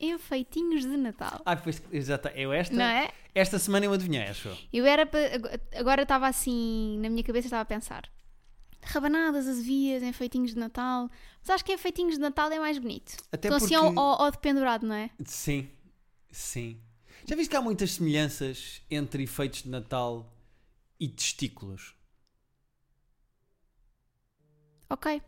enfeitinhos de Natal. Ah, pois, exato. Eu esta, Não é? esta semana eu adivinhei, acho. eu. Era pa- agora estava assim, na minha cabeça estava a pensar. Rabanadas, azevias, enfeitinhos de Natal. Mas acho que enfeitinhos de Natal é mais bonito. Até Estão assim porque- ao, ao, ao de pendurado, não é? Sim, sim. Já viste que há muitas semelhanças entre efeitos de Natal e testículos? Ok.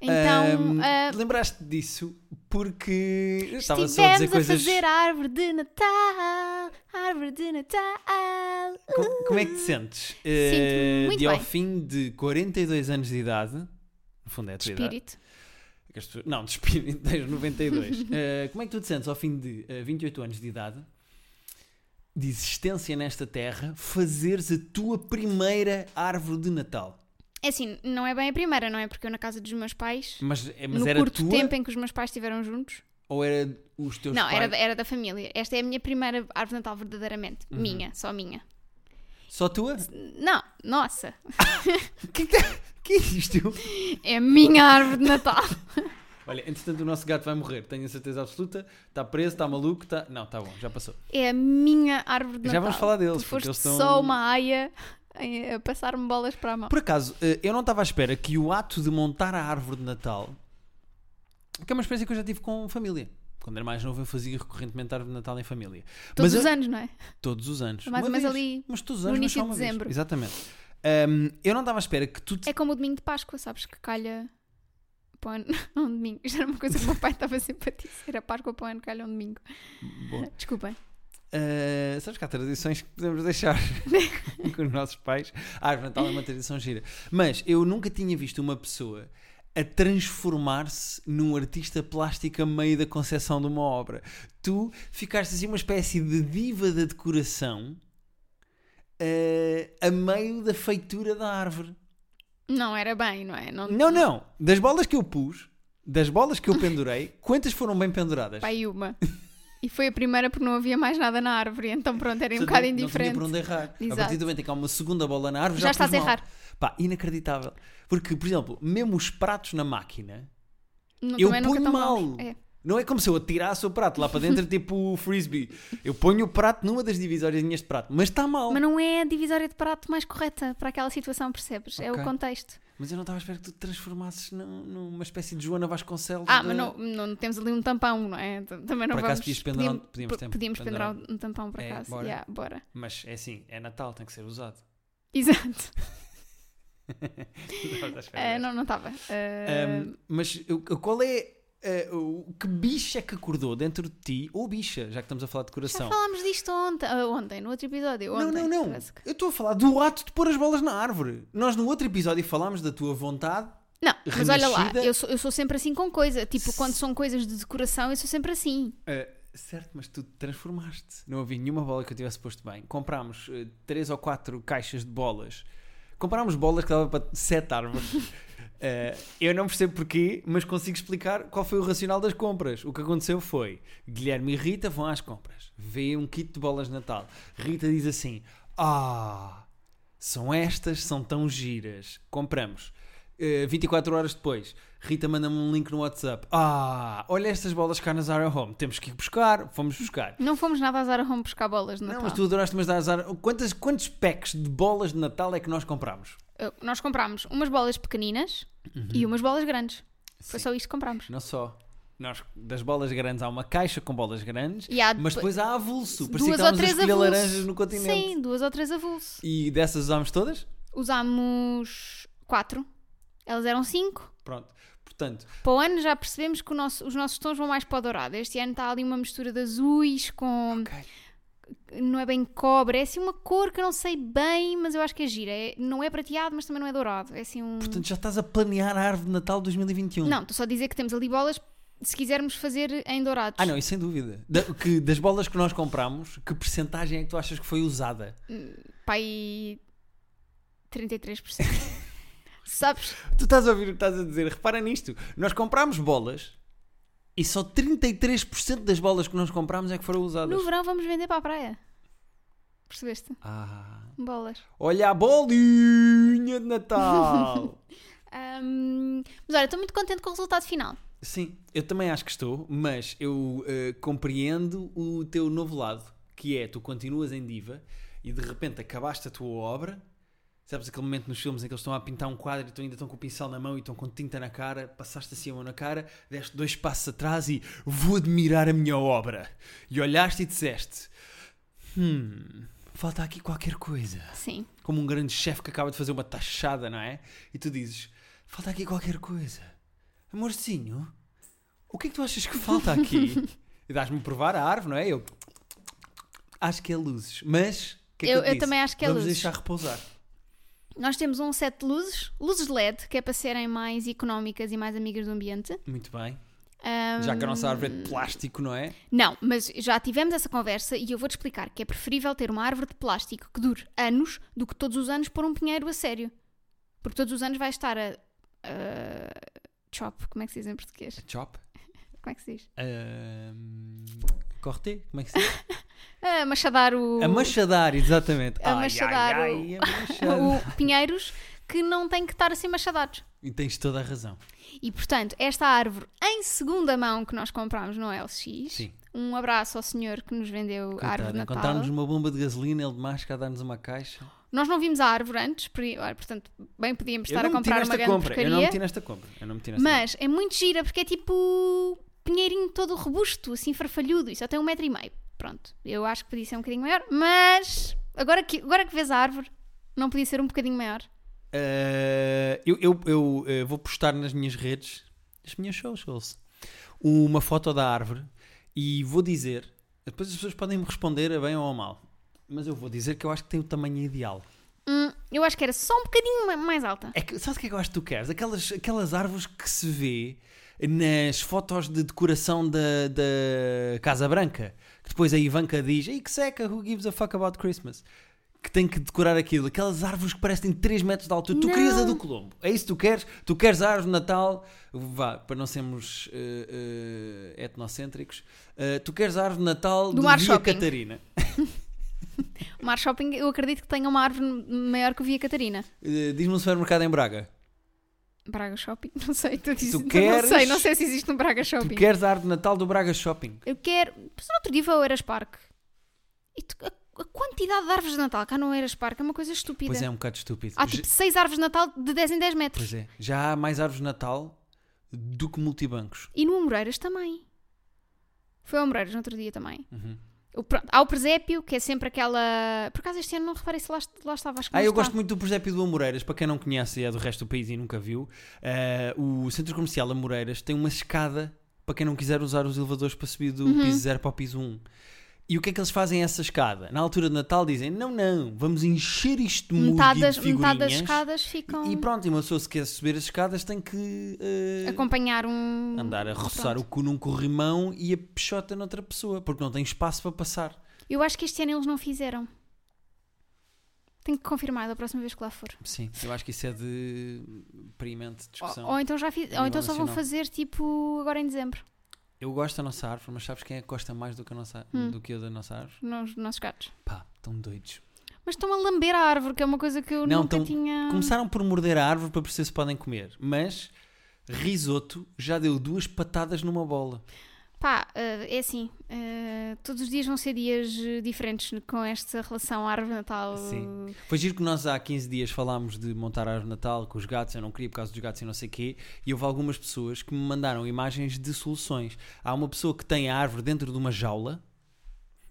Então, Ahm, ah, lembraste disso porque estava só a dizer a, coisas. fazer a árvore de Natal. Árvore de Natal. Co- Como é que te sentes? Sinto-me Eh, muito de ao bem. fim de 42 anos de idade, no fundo é a tua idade. Espírito. Não, de espírito, tens 92. Eh, como é que tu te sentes ao fim de eh, 28 anos de idade, de existência nesta terra, fazeres a tua primeira árvore de Natal? É assim, não é bem a primeira, não é? Porque eu na casa dos meus pais, Mas, é- mas no era curto tua tempo em que os meus pais estiveram juntos, ou era os teus não, pais? era, da- era da família. Esta é a minha primeira árvore de Natal verdadeiramente. Uhum. Minha, só minha. Só tua? Não, nossa. que, que, que é isto? É a minha árvore de Natal. Olha, entretanto o nosso gato vai morrer, tenho a certeza absoluta. Está preso, está maluco, está... Não, está bom, já passou. É a minha árvore de Já Natal. vamos falar deles, Tu porque eles estão- só uma aia a passar-me bolas para a mão. Por acaso, eh, eu não estava à espera que o ato de montar a árvore de Natal, que é uma experiência que eu já tive com família. Quando era mais novo eu fazia recorrentemente a árvore de Natal em família. Todos Mas os eu- anos, não é? Todos os anos. Mais ou menos ali Mas todos os no anos, mas início de uma vez. dezembro. Exatamente. Ahm, eu não estava à espera que tu... te- É como o domingo de Páscoa, sabes? Que calha para o ano. Não, um domingo. Isto era uma coisa que o meu pai estava sempre a dizer. A Páscoa para o ano calha um domingo. Bom, Desculpem. Uh, sabes que há tradições que podemos deixar com os nossos pais. A árvore Natal é uma tradição gira. Mas eu nunca tinha visto uma pessoa a transformar-se num artista plástico a meio da concepção de uma obra. Tu ficaste assim uma espécie de diva da decoração uh, a meio da feitura da árvore. Não era bem, não é? Não, Não, não. Das bolas que eu pus, das bolas que eu pendurei, quantas foram bem penduradas? Pai, uma. E foi a primeira porque não havia mais nada na árvore. Então pronto, era um bocado não- indiferente. Não tinha para onde errar. A Exato. partir do momento em que há uma segunda bola na árvore, Já já, estás a errar. Pá, inacreditável. Porque, por exemplo, mesmo os pratos na máquina, Não, eu ponho mal. É. não é como se eu atirasse o prato lá para dentro, tipo o frisbee. Eu ponho o prato numa das divisórias de prato, mas está mal. Mas não é a divisória de prato mais correta para aquela situação, percebes? É o contexto. Mas eu não estava a esperar que tu te transformasses num- numa espécie de Joana Vasconcelos. Ah, da- mas não, não temos ali um tampão, não é? Também não Por acaso vamos... pendurar podíamos, podíamos podíamos pendurar um tampão para É, casa. bora. Yeah, bora. Mas é assim, é Natal, tem que ser usado. Exato. Desta. não, não estava. Eh, Um, mas qual é. Uh, o que bicha é que acordou dentro de ti? Ou bicha, já que estamos a falar de já coração? falámos disto ontem, ah, ontem, no outro episódio. Não, Ontem, não, não. parece que- Eu estou a falar do ato de pôr as bolas na árvore. Nós no outro episódio falámos da tua vontade. Não, mas olha lá, eu sou, eu sou sempre assim com coisa. Tipo, quando são coisas de decoração, eu sou sempre assim. Uh, certo, mas tu te transformaste. Não havia nenhuma bola que eu tivesse posto bem. Comprámos uh, três ou quatro caixas de bolas. Comprámos bolas que dava para sete árvores. Uh, eu não percebo porquê, mas consigo explicar qual foi o racional das compras. O que aconteceu foi: Guilherme e Rita vão às compras, vê um kit de bolas de Natal. Rita diz assim: Ah, são estas, são tão giras. Compramos. Uh, 24 horas depois, Rita manda-me um link no WhatsApp. Ah, olha estas bolas cá na Zara Home. Temos que ir buscar. Fomos buscar. Não fomos nada a Zara Home buscar bolas de Não, Natal. mas tu adoraste mas dar a Zara. Quantas, quantos packs de bolas de Natal é que nós comprámos? Eu- Nós comprámos umas bolas pequeninas e umas bolas grandes. Foi Uhum. Sim. só isto que comprámos. Não só. Nós, das bolas grandes há uma caixa com bolas grandes, há mas depois- há avulso. Parecia duas que ou a três escolher avulso. laranjas no continente. Sim, duas ou três avulso. E dessas usámos todas? Usámos quatro. Elas eram cinco. Pronto. Portanto, Para o ano já percebemos que nosso- os nossos tons vão mais para o dourado. Este ano está ali uma mistura de azuis com. ok. Não é bem cobre, é assim uma cor que eu não sei bem, mas eu acho que é gira. É- não é prateado, mas também não é dourado. É assim um. Portanto, já estás a planear a árvore de Natal 2021. Não, estou só a dizer que temos ali bolas se quisermos fazer em dourados. Ah, não, isso sem dúvida. Da- que, das bolas que nós compramos, que percentagem é que tu achas que foi usada? Pai. 33%. Sabes? Tu estás a ouvir o que estás a dizer? Repara nisto. Nós comprámos bolas e só 33% das bolas que nós comprámos é que foram usadas. No verão vamos vender para a praia. Percebeste? Ah. Bolas. Olha a bolinha de Natal! Ahm, mas olha, estou muito contente com o resultado final. Sim, eu também acho que estou, mas eu eh, compreendo o teu novo lado, que é tu continuas em diva e de repente acabaste a tua obra. Sabes aquele momento nos filmes em que eles estão a pintar um quadro e estão- ainda estão com o pincel na mão e estão com tinta na cara, passaste assim a mão na cara, deste dois passos atrás e vou admirar a minha obra. E olhaste e disseste: Hum, falta aqui qualquer coisa. Sim. Como um grande chefe que acaba de fazer uma taxada, não é? E tu dizes: falta aqui qualquer coisa. Amorzinho, o que é que tu achas que falta aqui? e dás-me provar a árvore, não é? Eu acho que é luzes, mas. que é que Eu- eu disse? também acho que é Vamos luzes. deixar repousar. Nós temos um set de luzes, luzes LED, que é para serem mais económicas e mais amigas do ambiente. Muito bem. Ahm, Já que a nossa árvore é de plástico, não é? Não, mas já tivemos essa conversa e eu vou-te explicar que é preferível ter uma árvore de plástico que dure anos do que todos os anos pôr um pinheiro a sério. Porque todos os anos vai estar a. a chop, como é que se diz em português? Chop. Como é que se diz? Ahm, corte? Como é que se diz? A machadar o. A machadar, exatamente. A machadar ai, o- ai, machadar. o pinheiros que não têm que estar assim machadados. E tens toda a razão. E portanto, esta árvore em segunda mão que nós comprámos no LX, Sim. um abraço ao senhor que nos vendeu a árvore Coitado, de Natal. encontrarmos uma bomba de gasolina, ele de máscara dar-nos uma caixa. Nós não vimos a árvore antes, portanto, bem podíamos estar a comprar uma grande compra. Eu não porcaria. meti nesta compra. Eu não meti nesta Mas é muito gira porque é tipo pinheirinho todo robusto, assim farfalhudo, e só tem um metro e meio. Pronto, eu acho que podia ser um bocadinho maior, mas agora que, agora que vês a árvore, não podia ser um bocadinho maior. Eh, eu eu, eu, eh, vou postar nas minhas redes, nas minhas socials, uma foto da árvore e vou dizer. Depois as pessoas podem me responder a bem ou a mal. Mas eu vou dizer que eu acho que tem o tamanho ideal. Hum, eu acho que era só um bocadinho ma- mais alta. É que, sabes o que é que eu acho que tu queres? Aquelas, aquelas árvores que se vê nas fotos de decoração da, da Casa Branca. Que depois a Ivanka diz: Ei, que seca, who gives a fuck about Christmas? Que tem que decorar aquilo. Aquelas árvores que parecem 3 metros de altura. Tu Não. querias a do Colombo. É isso que tu queres? Tu queres a árvore de Natal? Vá, para não sermos eh, eh, etnocêntricos. eh, tu queres a árvore de Natal Do do Via Shopping. Catarina. O Mar Shopping, eu acredito que tenha uma árvore maior que o Via Catarina. Diz-me um supermercado em Braga. Braga Shopping? Não sei, tu dizes, Tu queres- não sei, não sei se existe no Braga Tu Shopping. queres a árvore de Natal do Braga Shopping. Eu quero. Mas no outro dia foi ao Eras Park. E tu- a, a quantidade de árvores de Natal cá no Eras Park é uma coisa estúpida. Pois é, é um bocado estúpido. Há tipo 6 árvores de Natal de 10 em 10 metros. Pois é, já há mais árvores de Natal do que multibancos. E no Amoreiras também. Foi ao Amoreiras no outro dia também. Uhum. O, há o presépio, que é sempre aquela. Por acaso este ano não reparei se lá, lá estava. Acho que Ah, eu está. gosto muito do presépio do Amoreiras, para quem não conhece e é do resto do país e nunca viu. eh, o Centro Comercial Amoreiras tem uma escada para quem não quiser usar os elevadores para subir do Uhum. piso 0 para o piso 1. E o que é que eles fazem a essa escada? Na altura de Natal dizem: não, não, vamos encher isto muito metade, das, metade escadas ficam E pronto, e uma pessoa se quer subir as escadas tem que eh, acompanhar um. andar a roçar Pronto. o cu num corrimão e a peixota noutra pessoa, porque não tem espaço para passar. Eu acho que este ano eles não fizeram. Tenho que confirmar da próxima vez que lá for. Sim, eu acho que isso é de perimente discussão. Ou, ou então já fiz, ou então só vão fazer tipo agora em dezembro, Eu gosto da nossa árvore, mas sabes quem é que gosta mais do que, a nossa, Hum. do que eu da nossa árvore? nos nossos gatos. Pá, estão doidos. Mas estão a lamber a árvore, que é uma coisa que eu Não, nunca estão- tinha. Começaram por morder a árvore para perceber se podem comer, mas risoto já deu duas patadas numa bola. Pá, eh, é assim, eh, todos os dias vão ser dias eh, diferentes com esta relação árvore-natal. Sim. Foi giro que nós há 15 dias falámos de montar a árvore Natal com os gatos, eu não queria por causa dos gatos e não sei o quê, e houve algumas pessoas que me mandaram imagens de soluções. Há uma pessoa que tem a árvore dentro de uma jaula,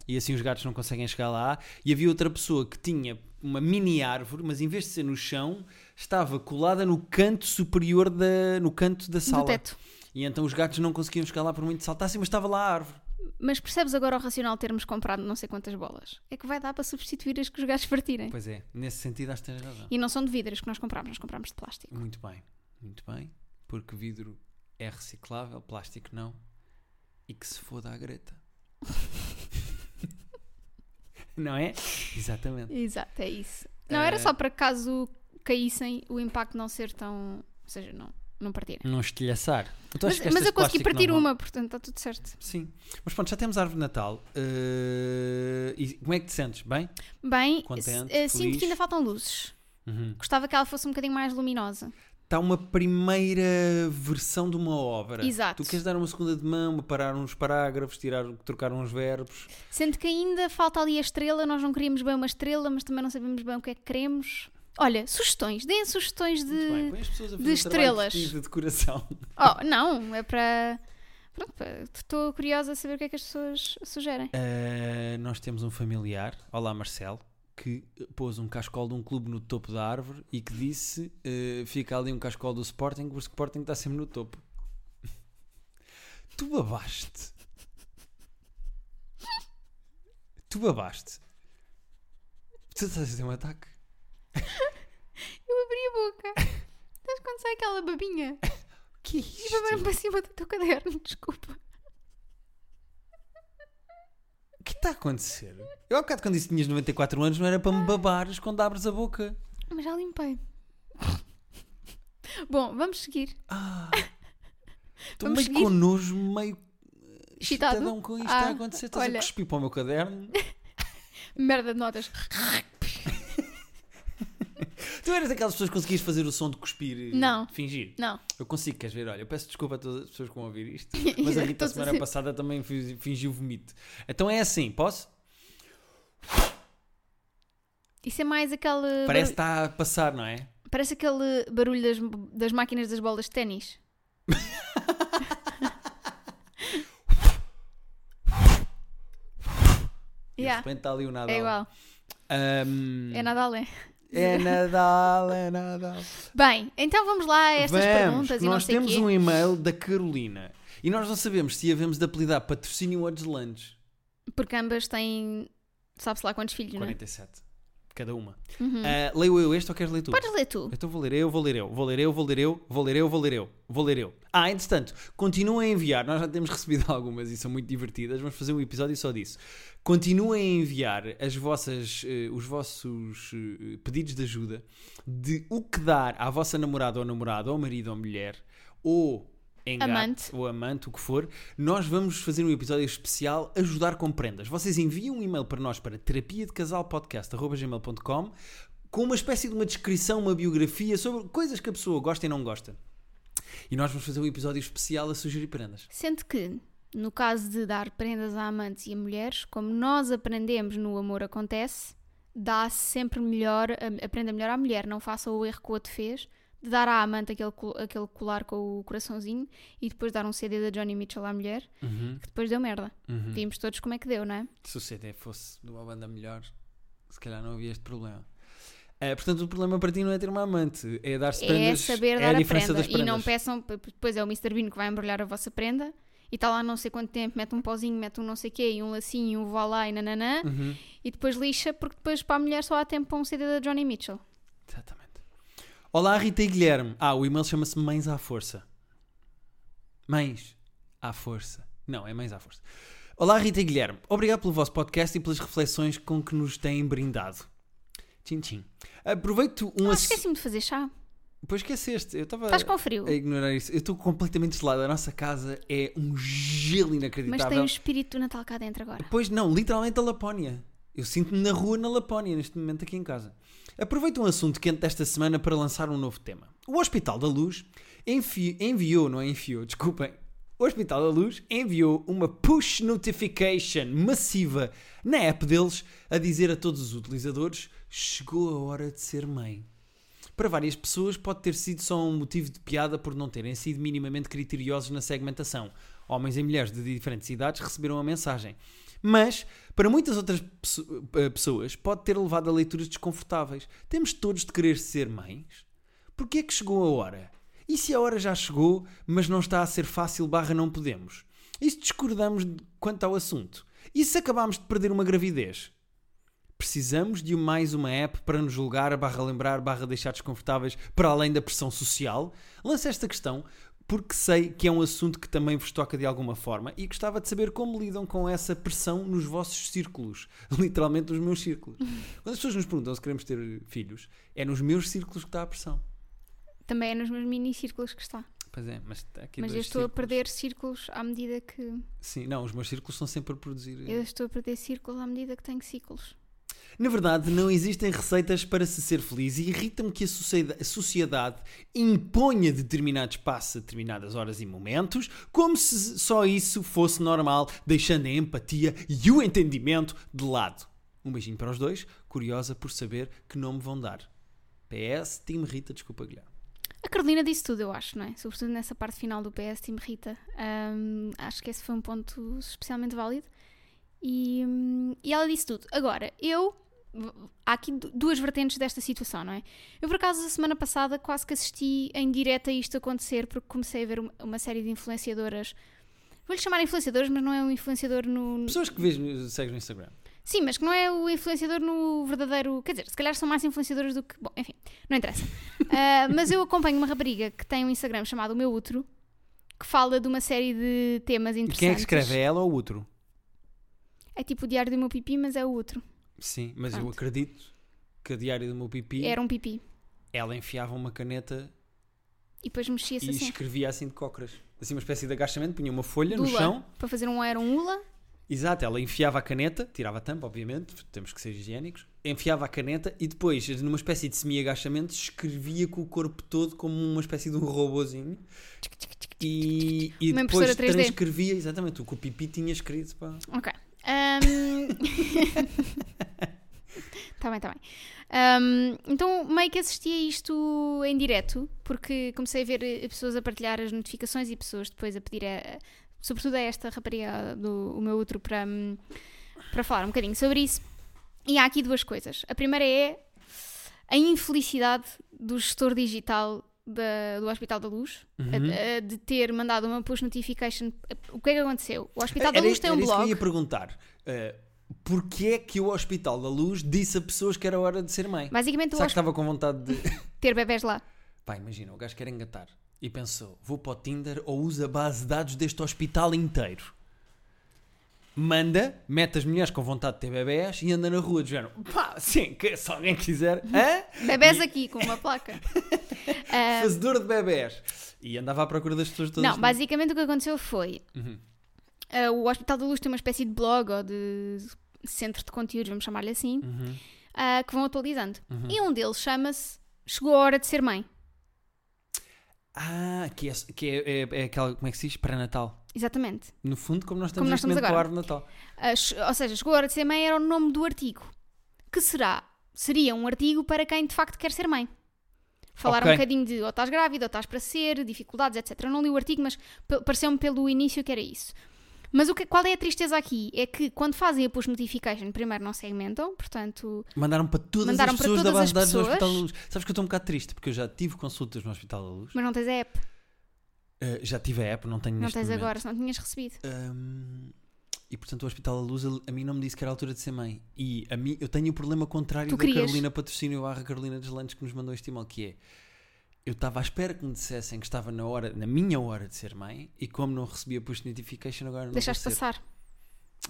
e assim os gatos não conseguem chegar lá, e havia outra pessoa que tinha uma mini árvore, mas em vez de ser no chão, estava colada no canto superior da, no canto da do sala. teto. E então os gatos não conseguiam lá por muito que saltassem, mas estava lá a árvore. Mas percebes agora o racional termos comprado não sei quantas bolas? É que vai dar para substituir as que os gatos partirem. Pois é, nesse sentido acho que tens razão. E não são de vidro as que nós compramos, nós compramos de plástico. Muito bem, muito bem. Porque vidro é reciclável, plástico não. E que se foda a Greta. não é? Exatamente. Exato, é isso. Não, era Eh, só para caso caíssem o impacto não ser tão. Ou seja, não, não partirem. Não estilhaçar. Achas Mas, mas eu consegui partir vão? uma, portanto está tudo certo. Sim. Mas pronto, já temos a árvore de Natal. Eh, e como é que te sentes? Bem? Bem, Contente, eh, sinto que ainda faltam luzes. Uhum. Gostava que ela fosse um bocadinho mais luminosa. está uma primeira versão de uma obra. Exato. Tu queres dar uma segunda de mão, parar uns parágrafos, tirar, trocar uns verbos. Sendo que ainda falta ali a estrela, nós não queríamos bem uma estrela, mas também não sabemos bem o que é que queremos. Olha, sugestões, deem sugestões Muito bem, de. põe as pessoas a fazer de um estrelas. de decoração. Oh, não, é para. Pronto, estou curiosa a saber o que é que as pessoas sugerem. Uh, nós temos um familiar, olá Marcelo, que pôs um cascol de um clube no topo da árvore e que disse: uh, fica ali um cascol do Sporting, porque o Sporting está sempre no topo. tu babaste. tu babaste. Tu estás a ter um ataque? Eu abri a boca. Estás quando sai aquela babinha? O que é E babaram para cima do teu caderno, desculpa. O que está a acontecer? Eu há bocado quando disse que tinhas 94 anos não era para me babares quando abres a boca. Mas já limpei. Bom, vamos seguir. Ah, estou Vamos meio seguir? com nojo, meio excitadão com isto está a Ah, acontecer. Estás olha. a cuspir para o meu caderno. Merda de notas. Tu eras daquelas pessoas que conseguias fazer o som de cuspir e Não. fingir. Não. Eu consigo, queres ver? Olha, eu peço desculpa a todas as pessoas que vão ouvir isto. Mas a Rita, Todos semana assim. passada, também fi- fingiu vomito. Então é assim, posso? Isso é mais aquele. Parece que está a passar, não é? Parece aquele barulho das, das máquinas das bolas de ténis. E de Yeah, repente está ali o Nadal. é igual. Ahm, É Nadal, é. É Nadal, é Nadal. Bem, então vamos lá a estas Vamos, perguntas e não nós sei temos quê. um e-mail da Carolina e nós não sabemos se havemos de apelidar patrocínio ou deslunch. Porque ambas têm. Sabe-se lá quantos filhos, não é? 47. Cada uma. Uhum. Ah, leio eu este ou queres ler tu? Podes ler tu. Então vou ler eu, vou ler eu, vou ler eu, vou ler eu, vou ler eu, vou ler eu, vou ler eu. Ah, entretanto, continuem a enviar, nós já temos recebido algumas e são muito divertidas, vamos fazer um episódio só disso. Continuem a enviar as vossas, eh, os vossos eh, pedidos de ajuda de o que dar à vossa namorada ou namorado, ou marido ou mulher, ou engate, Amante. ou amante, o que for, nós vamos fazer um episódio especial ajudar com prendas. Vocês enviam um e-mail para nós para terapia de casal podcast.gmail.com com uma espécie de uma descrição, uma biografia sobre coisas que a pessoa gosta e não gosta. E nós vamos fazer um episódio especial a sugerir prendas. Sendo que, no caso de dar prendas a amantes e a mulheres, como nós aprendemos no Amor Acontece, dá sempre melhor, aprenda melhor à mulher. Não faça o erro que o outro fez, de dar à amante aquele, aquele colar com o coraçãozinho e depois dar um CD da Johnny Mitchell à mulher, que depois deu merda. Uhum. Vimos todos como é que deu, não é? Se o CD fosse de uma banda melhor, se calhar não havia este problema. Eh, portanto, o problema para ti não é ter uma amante, é dar-se É prendas. saber é dar a a, diferença prenda. das E não peçam, depois é o Mr. Bean que vai embrulhar a vossa prenda e está lá não sei quanto tempo, mete um pozinho, mete um não sei quê, e um lacinho, e um vá lá e nananã, Uhum. e depois lixa, porque depois para a mulher só há tempo para um CD da Johnny Mitchell. Exatamente. Olá, Rita e Guilherme. Ah, o e-mail chama-se Mães à Força. Mães à Força. Não, é Mães à Força. Olá, Rita e Guilherme. Obrigado pelo vosso podcast e pelas reflexões com que nos têm brindado. Tchim, tchim. Aproveito um Ah, ass- esqueci-me de fazer chá. Pois esqueceste. Eu estava Estás com frio, a ignorar isso. Eu estou completamente gelado. A nossa casa é um gelo mas inacreditável. tem o espírito do Natal cá dentro agora. Pois não, literalmente a Lapónia. Eu sinto-me na rua na Lapónia neste momento aqui em casa. Aproveito um assunto quente desta semana para lançar um novo tema. O Hospital da Luz enviou, não é enfiou, desculpem. O Hospital da Luz enviou uma push notification massiva na app deles a dizer a todos os utilizadores: chegou a hora de ser mãe. Para várias pessoas pode ter sido só um motivo de piada por não terem sido minimamente criteriosos na segmentação. Homens e mulheres de diferentes idades receberam a mensagem. Mas, para muitas outras eh, pessoas, pode ter levado a leituras desconfortáveis. Temos todos de querer ser mães? Porquê é que chegou a hora? E se a hora já chegou, mas não está a ser fácil barra não podemos? E se discordamos quanto ao assunto? E se acabamos de perder uma gravidez? Precisamos de mais uma app para nos julgar, barra lembrar, barra deixar desconfortáveis, para além da pressão social? Lanço esta questão porque sei que é um assunto que também vos toca de alguma forma e gostava de saber como lidam com essa pressão nos vossos círculos. Literalmente nos meus círculos. Quando as pessoas nos perguntam se queremos ter filhos, é nos meus círculos que está a pressão. Também é nos meus mini círculos que está. Pois é, mas aqui mas eu estou a círculos. perder círculos à medida que. Sim, não, os meus círculos são sempre a produzir. Eu estou a perder círculos à medida que tenho ciclos. Na verdade, não existem receitas para se ser feliz e irrita-me que a sociedade, imponha determinados passos a determinadas horas e momentos, como se só isso fosse normal, deixando a empatia e o entendimento de lado. Um beijinho para os dois, curiosa por saber que nome vão dar. PS, Team Rita, desculpa, Guilherme. A Carolina disse tudo, eu acho, não é? Sobretudo nessa parte final do PS Team Rita. Ahm, acho que esse foi um ponto especialmente válido. E, hum, e ela disse tudo. Agora, eu. Há aqui du- duas vertentes desta situação, não é? Eu, por acaso, a semana passada quase que assisti em direto a isto acontecer, porque comecei a ver uma, série de influenciadoras. Vou-lhe chamar influenciadoras, mas não é um influenciador no. Pessoas que vês, segues no Instagram. Sim, mas que não é o influenciador no verdadeiro. Quer dizer, se calhar são mais influenciadores do que. Bom, enfim, não interessa. Ah, mas eu acompanho uma rapariga que tem um Instagram chamado O Meu Útero, que fala de uma série de temas E interessantes. quem é que escreve? É ela ou o outro? É tipo o Diário do Meu Pipi, mas é o outro. Sim, mas eu Pronto. acredito que a diário do meu pipi, Era um pipi. ela enfiava uma caneta E depois mexia-se e assim. escrevia assim de cócoras. Assim uma espécie de agachamento, punha uma folha no Dula, chão. Para fazer um era um ula. Exato, ela enfiava a caneta, tirava a tampa, obviamente, temos que ser higiênicos. Enfiava a caneta e depois, numa espécie de semi-agachamento, escrevia com o corpo todo como uma espécie de um robozinho. E, e depois impressora 3D. transcrevia, exatamente, o que o pipi tinha escrito. Pá. Ok. Ahm, Tá bem, tá bem. Ahm, então, meio que assisti a isto em direto, porque comecei a ver eh, pessoas a partilhar as notificações e pessoas depois a pedir, a, sobretudo a esta rapariga do o meu outro, para, hum, para falar um bocadinho sobre isso. E há aqui duas coisas. A primeira é a infelicidade do gestor digital da- do Hospital da Luz Uhum. a- a- de ter mandado uma push notification. O que é que aconteceu? O Hospital da Era, Luz tem um isso que eu blog. ia perguntar. Uh, Porquê é que o Hospital da Luz disse a pessoas que era hora de ser mãe? Basicamente, o Será que hosp- estava com vontade de. ter bebés lá. Pá, imagina, o gajo quer engatar e pensou: vou para o Tinder ou usa a base de dados deste hospital inteiro. Manda, mete as mulheres com vontade de ter bebés e anda na rua género. Pá, sim, que, se alguém quiser. Hã? Bebés E- aqui, com uma placa. Fazedor de bebés. E andava à procura das pessoas todas. não, basicamente o que aconteceu foi. Uhum. ah, o Hospital da Luz tem uma espécie de blog ou de centro de conteúdos, vamos chamar-lhe assim, Uhum. ah, que vão atualizando. Uhum. E um deles chama-se Chegou a Hora de Ser Mãe. Ah, que, é, que é, é, é aquela, como é que se diz? Pré-natal. Exatamente. No fundo, como nós estamos Como nós estamos com agora. de Natal. Che- ou seja, Chegou a Hora de Ser Mãe era o nome do artigo. Que será? Seria um artigo para quem de facto quer ser mãe. Falar Ok. um bocadinho de ou estás grávida, ou estás para ser, dificuldades, etc. Eu não li o artigo, mas pareceu-me pelo início que era isso. Mas o que, qual é a tristeza aqui? É que quando fazem a push notification, primeiro não segmentam, portanto, Mandaram para todas Mandaram as pessoas da todas base as de dados do. Hospital da Luz. Sabes que eu estou um bocado triste porque eu já tive consultas no Hospital da Luz. mas não tens a app, Uh, já tive a app, não tenho não tens momento. agora, se não tinhas recebido. Um, e portanto o Hospital da Luz a mim não me disse que era a altura de ser mãe. E a mim, eu tenho o problema contrário Tu da querias. Carolina Patrocínio barra Carolina Deslandes que nos mandou este e-mail, que é eu estava à espera que me dissessem que estava na hora, na minha hora de ser mãe, e como não recebia push notification, agora não Deixaste passar.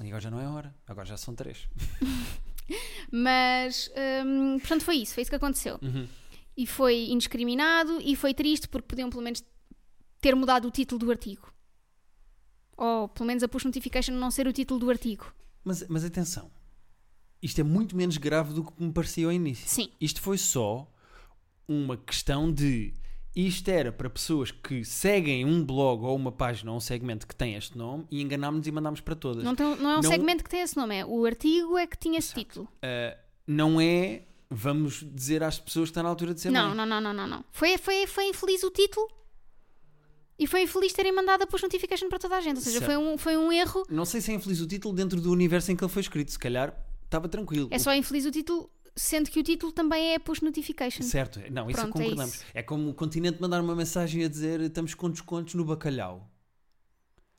E agora já não é hora, agora já são três. Mas, hum, portanto, foi isso, foi isso que aconteceu. Uhum. E foi indiscriminado e foi triste porque podiam pelo menos ter mudado o título do artigo. Ou pelo menos a push notification não ser o título do artigo. Mas, mas atenção, isto é muito menos grave do que me parecia ao início. Sim. Isto foi só uma questão de. Isto era para pessoas que seguem um blog ou uma página ou um segmento que tem este nome e enganámos-nos e mandámos para todas. Não, tem- não é um Não- segmento que tem esse nome, é o artigo é que tinha esse título. Uh, não é. Vamos dizer às pessoas que está na altura de ser Não, mãe. não, não, não, não, não. Foi, foi, foi infeliz o título e foi infeliz terem mandado a push notification para toda a gente. Ou seja, Certo. foi um, foi um erro. Não sei se é infeliz o título dentro do universo em que ele foi escrito. Se calhar estava tranquilo. É só infeliz o título, sendo que o título também é push notification. Certo, não, isso Pronto, é concordamos. isso. É, como o continente mandar uma mensagem a dizer estamos com descontos no bacalhau.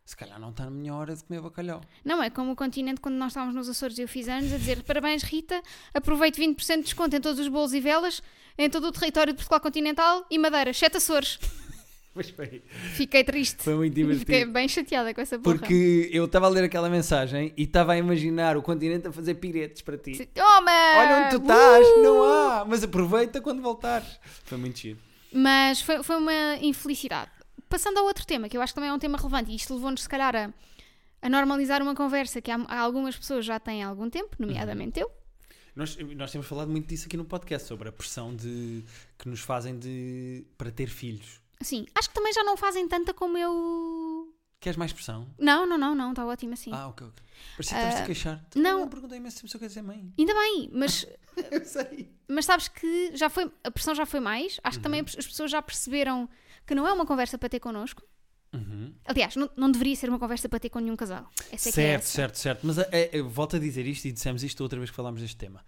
Se calhar não está na minha hora de comer bacalhau. Não, é como o continente quando nós estávamos nos Açores e eu fiz anos a dizer parabéns Rita, aproveite 20% de desconto em todos os bolos e velas, em todo o território de Portugal continental e Madeira, sete Açores. Foi. Fiquei triste. Foi muito divertido. Fiquei bem chateada com essa porra. Porque eu estava a ler aquela mensagem e estava a imaginar o continente a fazer piretes para ti. Toma! Olha onde tu estás, Uh! não há, mas aproveita quando voltares. Foi muito giro. Mas foi, foi uma infelicidade. Passando ao outro tema, que eu acho que também é um tema relevante, e isto levou-nos, se calhar, a, a normalizar uma conversa que há, há algumas pessoas já têm há algum tempo, nomeadamente eu. Nós, nós temos falado muito disso aqui no podcast, sobre a pressão de, que nos fazem de, para ter filhos. Sim, acho que também já não fazem tanta como eu. Queres mais pressão? Não, não, não, não, está ótimo assim. Ah, ok, ok. Parecia que estavas a Ah, queixar. não. Eu perguntei imenso se eu quero dizer mãe. Ainda bem, mas, Eu sei. mas sabes que já foi, a pressão já foi mais. Acho que também Uhum. as pessoas já perceberam que não é uma conversa para ter connosco. Uhum. Aliás, não, não deveria ser uma conversa para ter com nenhum casal. Essa é que é certo, essa. certo, certo. Mas é, é, volto a dizer isto e dissemos isto outra vez que falámos deste tema.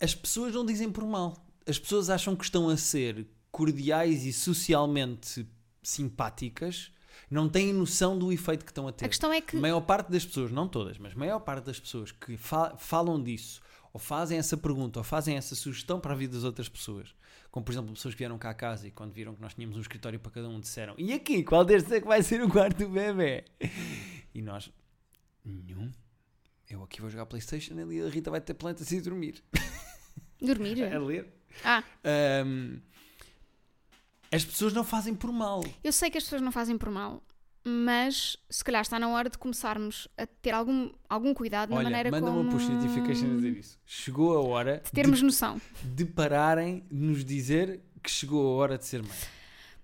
As pessoas não dizem por mal. As pessoas acham que estão a ser cordiais e socialmente simpáticas, não têm noção do efeito que estão a ter. A questão é que A maior parte das pessoas, não todas, mas a maior parte das pessoas que fa- falam disso, ou fazem essa pergunta, ou fazem essa sugestão para a vida das outras pessoas, como por exemplo pessoas que vieram cá a casa e quando viram que nós tínhamos um escritório para cada um disseram: E aqui, qual destes é que vai ser o quarto do bebê? E nós: Nenhum. Eu aqui vou jogar Playstation ali a Rita vai ter plantas e dormir. dormir. A ler. Ah, Ahm, as pessoas não fazem por mal. eu sei que as pessoas não fazem por mal, mas se calhar está na hora de começarmos a ter algum, algum cuidado na Olha, maneira manda como uma push notification a dizer isso. Chegou a hora de termos noção. de pararem de nos dizer que chegou a hora de ser mãe.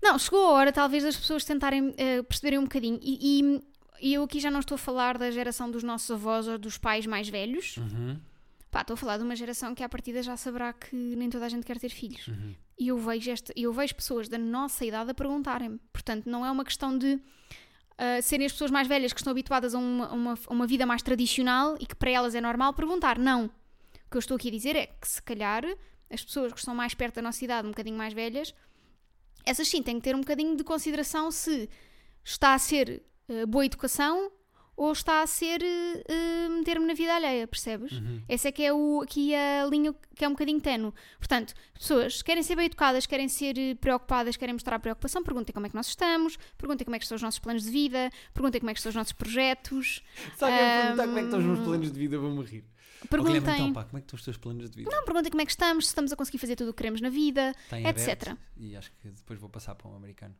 Não, chegou a hora talvez das pessoas tentarem eh, perceberem um bocadinho. E, e- e eu aqui já não estou a falar da geração dos nossos avós ou dos pais mais velhos. Uhum, Pá, estou a falar de uma geração que à partida já saberá que nem toda a gente quer ter filhos. uhum. E eu vejo, esta, eu vejo pessoas da nossa idade a perguntarem-me. Portanto, não é uma questão de ah, serem as pessoas mais velhas que estão habituadas a uma, uma, uma vida mais tradicional e que para elas é normal perguntar. Não. O que eu estou aqui a dizer é que se calhar as pessoas que estão mais perto da nossa idade, um bocadinho mais velhas, essas sim têm que ter um bocadinho de consideração se está a ser ah, boa educação ou está a ser eh, meter-me na vida alheia, percebes? Uhum. Essa é que é o, aqui a linha que é um bocadinho tenue. Portanto, pessoas querem ser bem educadas, querem ser eh, preocupadas, querem mostrar preocupação, perguntem como é que nós estamos, perguntem como é que estão os nossos planos de vida, perguntem como é que estão os nossos projetos, alguém me perguntar como é que estão os meus planos de vida, rir. Ó, perguntem. Guilherme, então, pá, como é que estão os teus planos de vida? não, perguntem como é que estamos, se estamos a conseguir fazer tudo o que queremos na vida, Está em etc. aberto E acho que depois vou passar para um americano.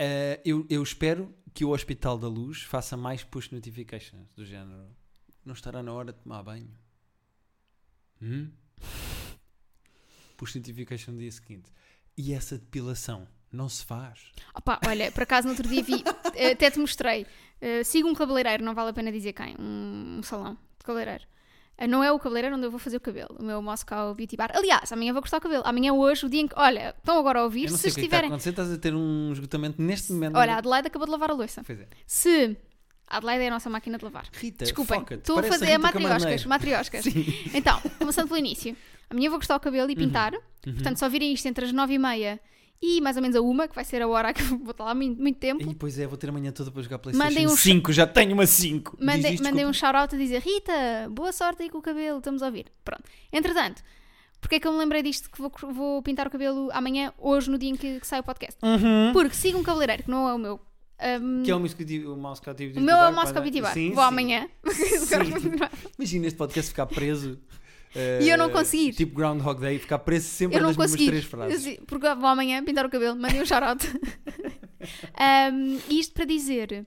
Ah, eu, eu espero que o Hospital da Luz faça mais push notifications do género. Não estará na hora de tomar banho? Hum? Push notification no dia seguinte. E essa depilação não se faz. Opa, olha, por acaso no outro dia vi, eh, até te mostrei, eh, siga um cabeleireiro, não vale a pena dizer quem, um, um salão de cabeleireiro. Eh, Não é o cabeleireiro onde eu vou fazer o cabelo, o meu Moscow Beauty Bar. Aliás, amanhã vou cortar o cabelo. Amanhã, hoje, o dia em que. Olha, estão agora a ouvir. Eu não Se sei o que é que está a estiverem. estás a ter um esgotamento neste momento. Olha, a Adelaide acabou de lavar a louça. Pois é. Se. A Adelaide é a nossa máquina de lavar. Rita, Desculpem, foca-te, estou a fazer Rita matrioscas. Matrioscas. Então, começando pelo início. Amanhã vou cortar o cabelo e pintar. Uhum. Portanto, só virem isto entre as nove e meia e mais ou menos a uma, que vai ser a hora que vou estar lá muito, muito tempo. E pois é, vou ter amanhã toda para jogar PlayStation um 5, já tenho uma 5. Diz Mandem, isto, mandem um shout-out a dizer Rita, boa sorte aí com o cabelo, estamos a ouvir. Pronto. Entretanto, porque é que eu me lembrei disto que vou, vou pintar o cabelo amanhã, hoje, no dia em que, que sai o podcast? Uhum. Porque sigo um cabeleireiro que não é o meu. Um, Que é o o Mouse Creative o meu é o Moscow Beauty Bar. Sim, Vou sim. amanhã. Sim. Imagina este podcast ficar preso. E eu eh, não conseguir. Tipo Groundhog Day, ficar preso sempre Eu nas mesmas consegui. três frases. Sim, Porque vou amanhã pintar o cabelo, mandei um shout-out. um, e isto para dizer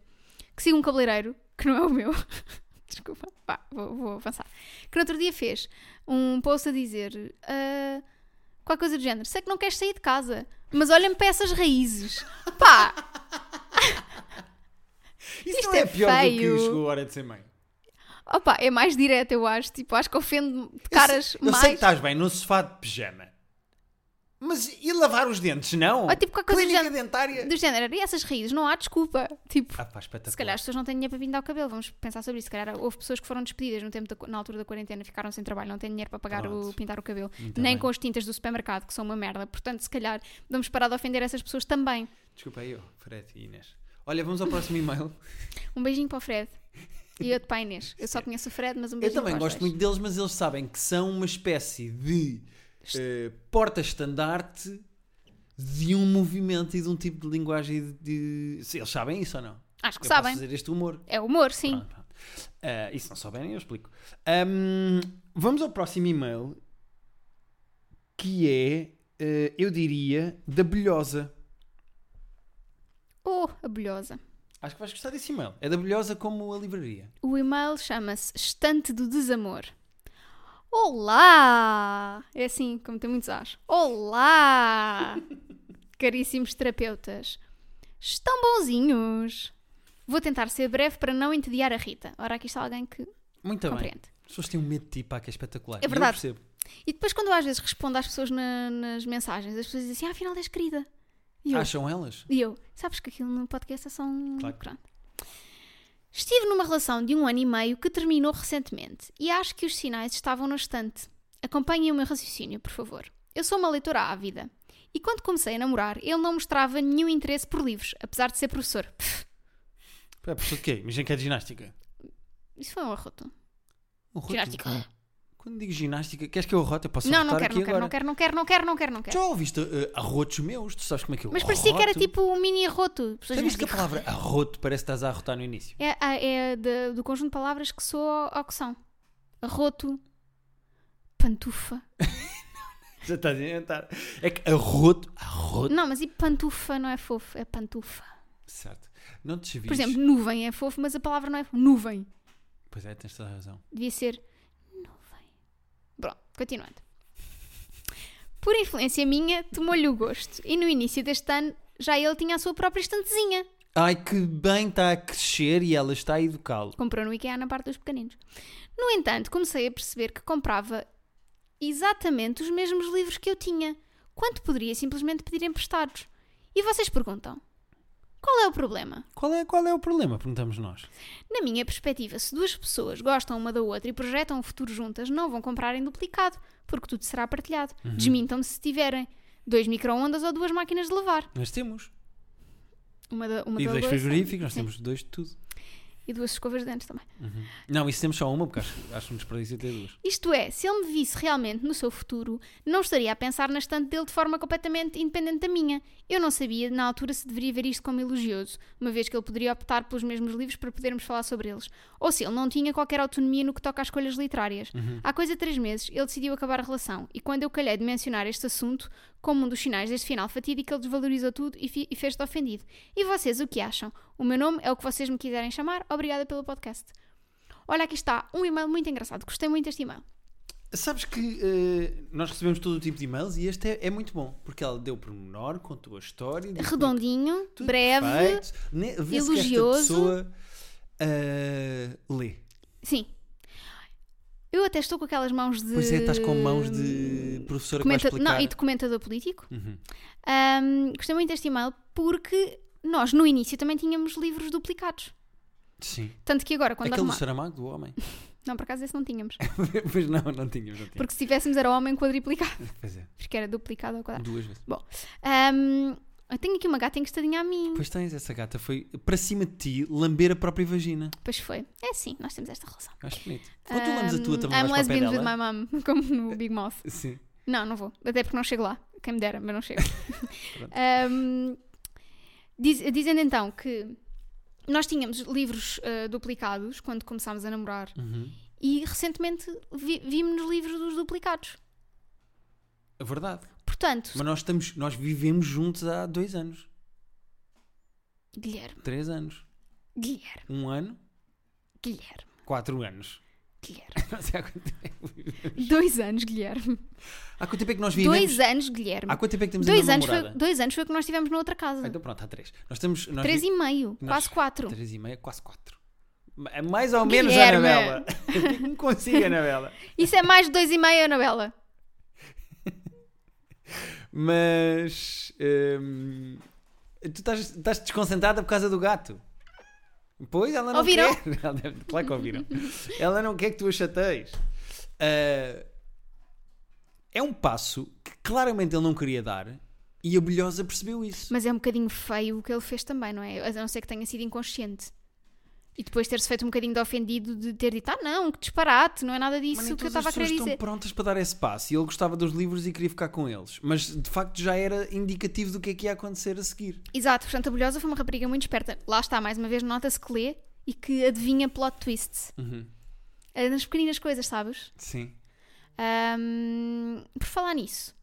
que sigo um cabeleireiro, que não é o meu. Desculpa, Pá, vou, vou avançar. Que no outro dia fez um post a dizer ah, qualquer coisa do género. Sei que não queres sair de casa, mas olha-me para essas raízes. Pá, Isso Isto não é, é pior do feio. que chegou a hora de ser mãe. Opa, é mais direto, eu acho. Tipo, acho que ofende de caras eu, sei- eu mais. sei que estás bem no sofá de pijama. Mas e lavar os dentes, não? Ou tipo, coisa do Clínica género. dentária. Do género, e essas raízes? Não há desculpa. Tipo, Ah, pá. Se calhar as pessoas não têm dinheiro para pintar o cabelo, vamos pensar sobre isso. Se calhar houve pessoas que foram despedidas no tempo da- na altura da quarentena, ficaram sem trabalho, não têm dinheiro para pagar o, pintar o cabelo, Muito nem bem. com as tintas do supermercado, que são uma merda. Portanto, se calhar vamos parar de ofender essas pessoas também. Desculpa aí, eu, Fred e Inês. Olha, vamos ao próximo e-mail. Um beijinho para o Fred e para a Inês. Eu só conheço o Fred, mas um Eu beijinho também gosto muito deles, mas eles sabem que são uma espécie de eh, porta-estandarte de um movimento e de um tipo de linguagem de. se Eles sabem isso ou não? Acho que eu sabem. posso fazer este humor. É humor, sim. Pronto, pronto. Ah, e se não souberem, eu explico. Ahm, vamos ao próximo e-mail, que é, eh, eu diria, da Bilhosa. Oh, abelhosa. Acho que vais gostar desse e-mail. É da Bilhosa como a livraria. O e-mail chama-se Estante do Desamor. Olá! É assim, como tem muitos as. Olá! Caríssimos terapeutas. Estão bonzinhos? Vou tentar ser breve para não entediar a Rita. Ora, aqui está alguém que Muito bem. compreende. As pessoas têm um medo de ti, pá, que é espetacular. É verdade. E depois, quando eu às vezes respondo às pessoas na- nas mensagens, as pessoas dizem assim: ah, afinal és querida. E eu, Acham elas? e eu, sabes que aquilo no podcast é só um. Claro. Pronto. Estive numa relação de um ano e meio que terminou recentemente e acho que os sinais estavam na estante. Acompanhem o meu raciocínio, por favor. Eu sou uma leitora ávida e quando comecei a namorar, ele não mostrava nenhum interesse por livros, apesar de ser professor. Pff, É professor de quê? Imagina que é de ginástica. isso foi um arroto. Um roto. Ginástica. Quando digo ginástica, queres que eu arrote? Eu posso Não, não quero, não quero, não quero, não quero, não quero, não quero, não quero. Já ouviste uh, arrotos meus? Tu sabes como é que eu Mas parecia que era tipo um mini arroto. Já viste que a palavra arroto parece que estás a arrotar no início? É, ah, é de- do conjunto de palavras que soa ao que são. Arroto, pantufa. Já estás a inventar. É que arroto, arroto. Não, mas e pantufa não é fofo, é pantufa. Certo. Não te desvies. Por exemplo, nuvem é fofo, mas a palavra não é fofo. Nuvem. Pois é, tens toda a razão. Devia ser. Pronto, continuando. Por influência minha, tomou-lhe o gosto. E no início deste ano, já ele tinha a sua própria estantezinha. Ai, que bem está a crescer e ela está a educá-lo. Comprou no IKEA na parte dos pequeninos. No entanto, comecei a perceber que comprava exatamente os mesmos livros que eu tinha, quando poderia simplesmente pedir emprestados. E vocês perguntam: qual é o problema? Qual é, qual é o problema? Perguntamos nós. Na minha perspectiva, se duas pessoas gostam uma da outra e projetam um futuro juntas, não vão comprar em duplicado, porque tudo será partilhado. Desmintam-me se tiverem dois micro-ondas ou duas máquinas de lavar. Nós temos. Uma da, uma e da dois louça frigoríficos, nós Sim. temos dois de tudo. E duas escovas de dentes também. Não, isso temos só uma, porque acho, acho um desperdício ter duas. Isto é, se ele me visse realmente no seu futuro, não estaria a pensar na estante dele de forma completamente independente da minha. Eu não sabia na altura se deveria ver isto como elogioso, uma vez que ele poderia optar pelos mesmos livros para podermos falar sobre eles. Ou se ele não tinha qualquer autonomia no que toca às escolhas literárias. Há coisa de três meses, ele decidiu acabar a relação, e quando eu calhei de mencionar este assunto, como um dos sinais deste final fatídico, ele desvalorizou tudo e, e fez-te ofendido. E vocês, o que acham? O meu nome é o que vocês me quiserem chamar. Obrigada pelo podcast. Olha, aqui está um e-mail muito engraçado. Gostei muito deste e-mail. Sabes que eh, nós recebemos todo o tipo de e-mails e este é, é muito bom, porque ela deu pormenor, contou a história, Redondinho, tudo breve. perfeito, esta elogioso. pessoa eh, lê. Sim. Eu até estou com aquelas mãos de. Pois é, estás com mãos de professora que vai Comenta... explicar. Não, e de comentador político. Uhum. Ahm, gostei muito deste e-mail porque nós, no início, também tínhamos livros duplicados. Sim. Tanto que agora, quando Aquele do arrumar... Saramago, do homem. Não, por acaso esse não tínhamos. pois não, não tínhamos, não tínhamos. Porque se tivéssemos era o homem quadriplicado. Pois é, Porque era duplicado ao quadrado. duas vezes. Ahm, eu tenho aqui uma gata encostadinha a mim. Pois tens, essa gata foi para cima de ti lamber a própria vagina. Pois foi. É assim, nós temos esta relação. Acho bonito. Quando tu lambes a tua também I'm lesbian with my mom, como no Big Mouth. Sim. Não, não vou. Até porque não chego lá. Quem me dera, mas não chego. Ahm, diz- dizendo então que nós tínhamos livros ah, duplicados quando começámos a namorar Uhum. e recentemente vi, vimos livros dos duplicados. É verdade. Portanto, Mas nós, estamos, nós vivemos juntos há dois anos. Guilherme, Três anos. Guilherme, Um ano. Guilherme, Quatro anos. Guilherme. Não sei há quanto tempo vivemos. Dois anos, Guilherme. Há quanto tempo é que nós vivemos? Dois anos, Guilherme. Há quanto tempo é que temos Dois a anos, foi, dois anos foi o que nós tivemos na outra casa. Ah, então pronto, há três. Nós temos... Nós Três vi- e meio, nós- quase quatro. Três e meia, quase quatro. É mais ou menos, Guilherme. Anabela. Não consigo, Anabela. Isso é mais de dois e meio, Anabela. Mas... hum, tu estás, estás desconcentrada por causa do gato. Pois, ela não Ouviram? quer. Ela deve- Claro que ouviram. ela não quer que tu a chateis. Ah, é um passo que claramente ele não queria dar e a Bolhosa percebeu isso. Mas é um bocadinho feio o que ele fez também, não é? A não ser que tenha sido inconsciente. E depois ter-se feito um bocadinho de ofendido de ter dito, ah não, que disparate, não é nada disso Mas nem que eu estava a as querer pessoas dizer. estão prontas para dar esse passo e ele gostava dos livros e queria ficar com eles. Mas de facto já era indicativo do que é que ia acontecer a seguir. Exato, portanto a Bolhosa foi uma rapariga muito esperta. Lá está, mais uma vez, nota-se que lê e que adivinha plot twists. Uhum. Eh, Nas pequeninas coisas, sabes? Sim. Ahm, por falar nisso,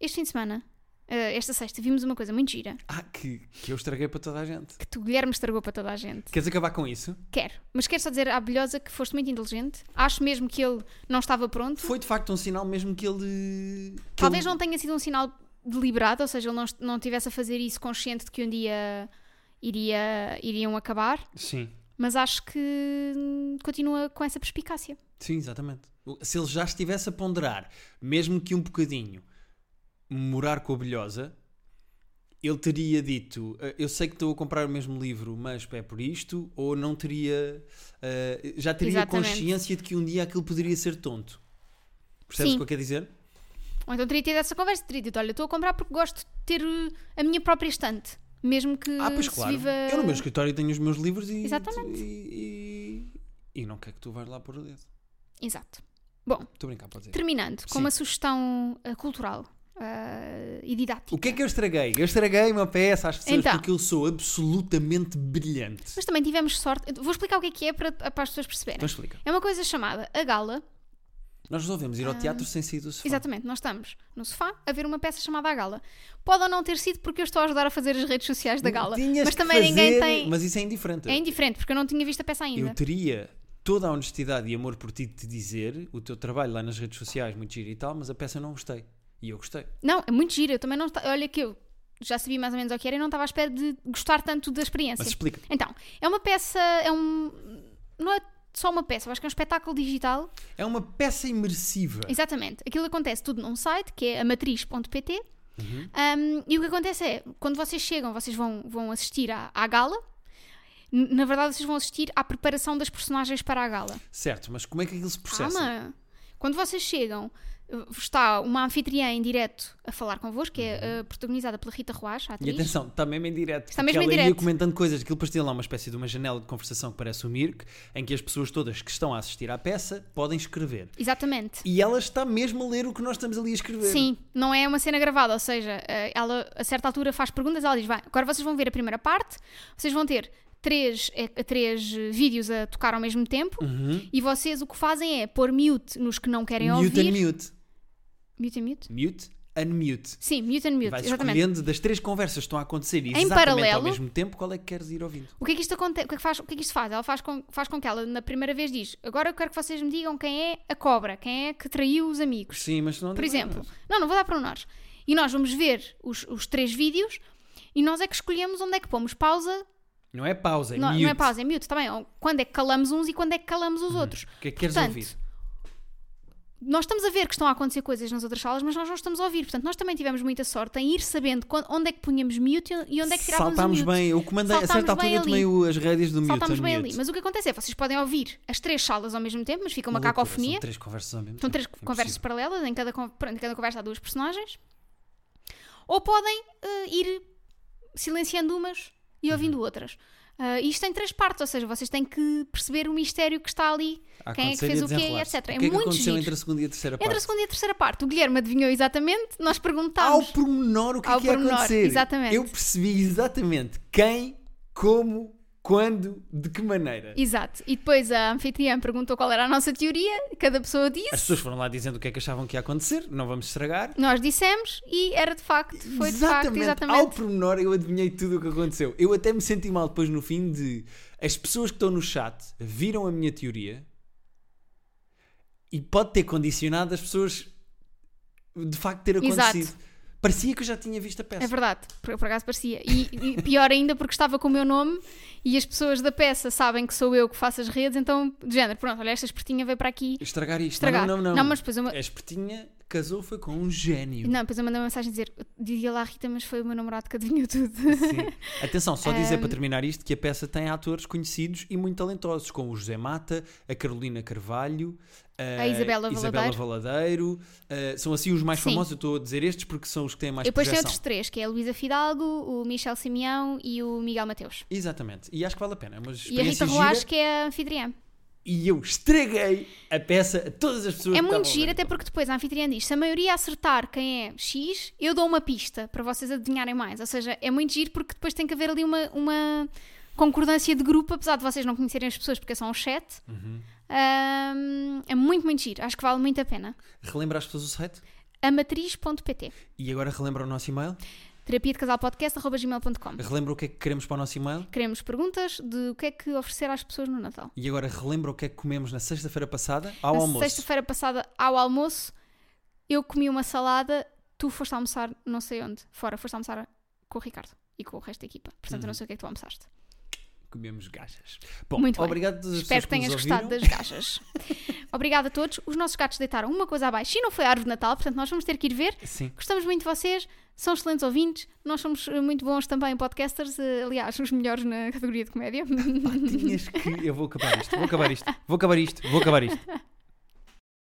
este fim de semana esta sexta, vimos uma coisa muito gira Ah, que, que eu estraguei para toda a gente. que tu, Guilherme, estragou para toda a gente. Queres acabar com isso? Quero. Mas quero só dizer à Bilhosa que foste muito inteligente. Acho mesmo que ele não estava pronto. Foi de facto um sinal mesmo que ele. que Talvez ele- não tenha sido um sinal deliberado, ou seja, ele não, não tivesse a fazer isso consciente de que um dia iria, iriam acabar. Sim, Mas acho que hum, continua com essa perspicácia. sim, exatamente. Se ele já estivesse a ponderar, mesmo que um bocadinho, morar com a bilhosa, ele teria dito: "Ah, Eu sei que estou a comprar o mesmo livro, mas é por isto, ou não teria. ah, já teria Exatamente. consciência de que um dia aquilo poderia ser tonto. Percebes Sim. o que eu quero dizer? Ou então teria tido essa conversa, teria dito, olha, estou a comprar porque gosto de ter uh, a minha própria estante. Mesmo que Ah, pois claro. viva... Eu no meu escritório tenho os meus livros e. Exatamente. E, e, e não quero que tu vais lá pôr o dedo. Exato. Bom, terminando com Sim. uma sugestão uh, cultural uh, e didática. O que é que eu estraguei? Eu estraguei uma peça às pessoas Então. porque eu sou absolutamente brilhante. Mas também tivemos sorte. Vou explicar o que é que é para, para as pessoas perceberem. Então explica. É uma coisa chamada a gala. Nós resolvemos ir ao teatro sem sair do sofá. Ah. Exatamente, nós estamos no sofá a ver uma peça chamada a gala. Pode ou não ter sido porque eu estou a ajudar a fazer as redes sociais da gala. Tinhas mas também ninguém fazer, tem. Mas isso é indiferente. É indiferente, porque eu não tinha visto a peça ainda. Eu teria toda a honestidade e amor por ti de te dizer o teu trabalho lá nas redes sociais, muito giro e tal, mas a peça não gostei. E eu gostei. Não, é muito giro. Eu também não. Olha que eu já sabia mais ou menos o que era e não estava à espera de gostar tanto da experiência. Mas explica. Então, é uma peça. É um. Não é só uma peça, eu acho que é um espetáculo digital. É uma peça imersiva. Exatamente. Aquilo acontece tudo num site que é amatriz.pt. Uhum. Um, e o que acontece é, quando vocês chegam, vocês vão, vão assistir à, à gala. Na verdade, vocês vão assistir à preparação das personagens para a gala. Certo, mas como é que aquilo se processa? Calma! Quando vocês chegam, está uma anfitriã em direto a falar convosco, que é uh, protagonizada pela Rita Roas, a E atriz. atenção, está mesmo em direto. Está mesmo em ela ia direto. comentando coisas. Aquilo depois tem lá uma espécie de uma janela de conversação que parece o Mirk, em que as pessoas todas que estão a assistir à peça podem escrever. Exatamente. E ela está mesmo a ler o que nós estamos ali a escrever. Sim, não é uma cena gravada, ou seja, uh, ela a certa altura faz perguntas, ela diz: vai, agora vocês vão ver a primeira parte, vocês vão ter três, eh, três eh, vídeos a tocar ao mesmo tempo Uhum. e vocês o que fazem é pôr mute nos que não querem Mute ouvir. and mute. Mute and mute? Mute and mute. Sim, mute and mute, Vais exatamente. escolhendo das três conversas que estão a acontecer Em exatamente paralelo. ao mesmo tempo, qual é que queres ir ouvindo? O que é que isto acontece? O que é que, faz, o que é que isto faz? Ela faz com, faz com que ela, na primeira vez, diz: Agora eu quero que vocês me digam quem é a cobra, quem é que traiu os amigos. Sim, mas não Por exemplo, não, não vou dar para nós. E nós vamos ver os, os três vídeos e nós é que escolhemos onde é que pomos pausa. Não é pausa, é não, mute. não é pausa, é mute. Ou Quando é que calamos uns e quando é que calamos os outros. O que é que queres Portanto, ouvir? Nós estamos a ver que estão a acontecer coisas nas outras salas, mas nós não estamos a ouvir. Portanto, nós também tivemos muita sorte em ir sabendo onde é que punhamos mute e onde é que tirávamos Saltámos o mute. bem, eu comandei, a Saltámos certa altura tomei as rédeas do mute Saltámos bem mute. ali. Mas o que acontece é vocês podem ouvir as três salas ao mesmo tempo, mas fica uma cacofonia. São três conversas ao mesmo São tempo. três conversas paralelas, em cada, em cada conversa há duas personagens. Ou podem eh, ir silenciando umas e ouvindo Uhum. outras. Ah, isto tem três partes, ou seja, vocês têm que perceber o mistério que está ali, A quem é que fez o quê, etc. É O que é que muito aconteceu giro. entre a segunda e a terceira Entre a parte? segunda e a terceira parte, o Guilherme adivinhou exatamente, nós Ao perguntámos. pormenor o que é Ao que ia pormenor, acontecer. exatamente. Eu percebi exatamente quem, como, quando, de que maneira. Exato. E depois a anfitriã perguntou qual era a nossa teoria, cada pessoa disse, As pessoas foram lá dizendo o que é que achavam que ia acontecer, não vamos estragar. nós dissemos e era de facto, foi de facto, Ao exatamente. pormenor eu adivinhei tudo o que aconteceu. Eu até me senti mal depois no fim de as pessoas que estão no chat viram a minha teoria e pode ter condicionado as pessoas de facto ter Exato. Parecia que eu já tinha visto a peça. É verdade, por, por acaso parecia. E, e pior ainda porque estava com o meu nome e as pessoas da peça sabem que sou eu que faço as redes, então, de género, pronto, olha, esta espertinha veio para aqui Estragar isto. estragar. Não, não, não. mas depois eu, A espertinha casou foi com um gênio. não, depois eu mandei uma mensagem a dizer: dizia lá Rita, mas foi o meu namorado que adivinhou tudo. Sim. Atenção, só dizer Um, para terminar isto que a peça tem atores conhecidos e muito talentosos, como o José Mata, a Carolina Carvalho, A Isabela Valadeiro. eh, são assim os mais Sim. famosos. Eu estou a dizer estes porque são os que têm mais E depois tem projeção. outros três, que é a Luísa Fidalgo, o Michel Simeão e o Miguel Mateus. Exatamente. E acho que vale a pena. É uma E a Rita. Roas, que é a anfitriã. E eu estraguei a peça a todas as pessoas É muito giro, até porque depois a anfitriã diz: se a maioria acertar quem é X, eu dou uma pista para vocês adivinharem mais. Ou seja, é muito giro porque depois tem que haver ali uma, uma concordância de grupo, apesar de vocês não conhecerem as pessoas porque só um chat. Uhum. Ahm, é muito, muito giro. Acho que vale muito a pena. Relembra as pessoas o site? amatriz.pt. E agora relembra o nosso e-mail? Terapia de casal podcast.gmail.com. Relembra o que é que queremos para o nosso e-mail? Queremos perguntas de o que é que oferecer às pessoas no Natal. E agora relembra o que é que comemos na sexta-feira passada ao Na almoço. sexta-feira passada, ao almoço, eu comi uma salada, tu foste almoçar não sei onde, fora, foste almoçar com o Ricardo e com o resto da equipa. Portanto, eu não sei o que é que tu almoçaste. Comemos gajas. Bom, Muito bem. obrigado as Espero que tenhas gostado das gajas. Obrigada a todos. Os nossos gatos deitaram uma coisa abaixo e não foi a árvore de Natal, portanto, nós vamos ter que ir ver. Sim. Gostamos muito de vocês, são excelentes ouvintes, nós somos eh, muito bons também podcasters, eh, aliás, os melhores na categoria de comédia. Tinhas que. Eu vou acabar isto, vou acabar isto, vou acabar isto, vou acabar isto.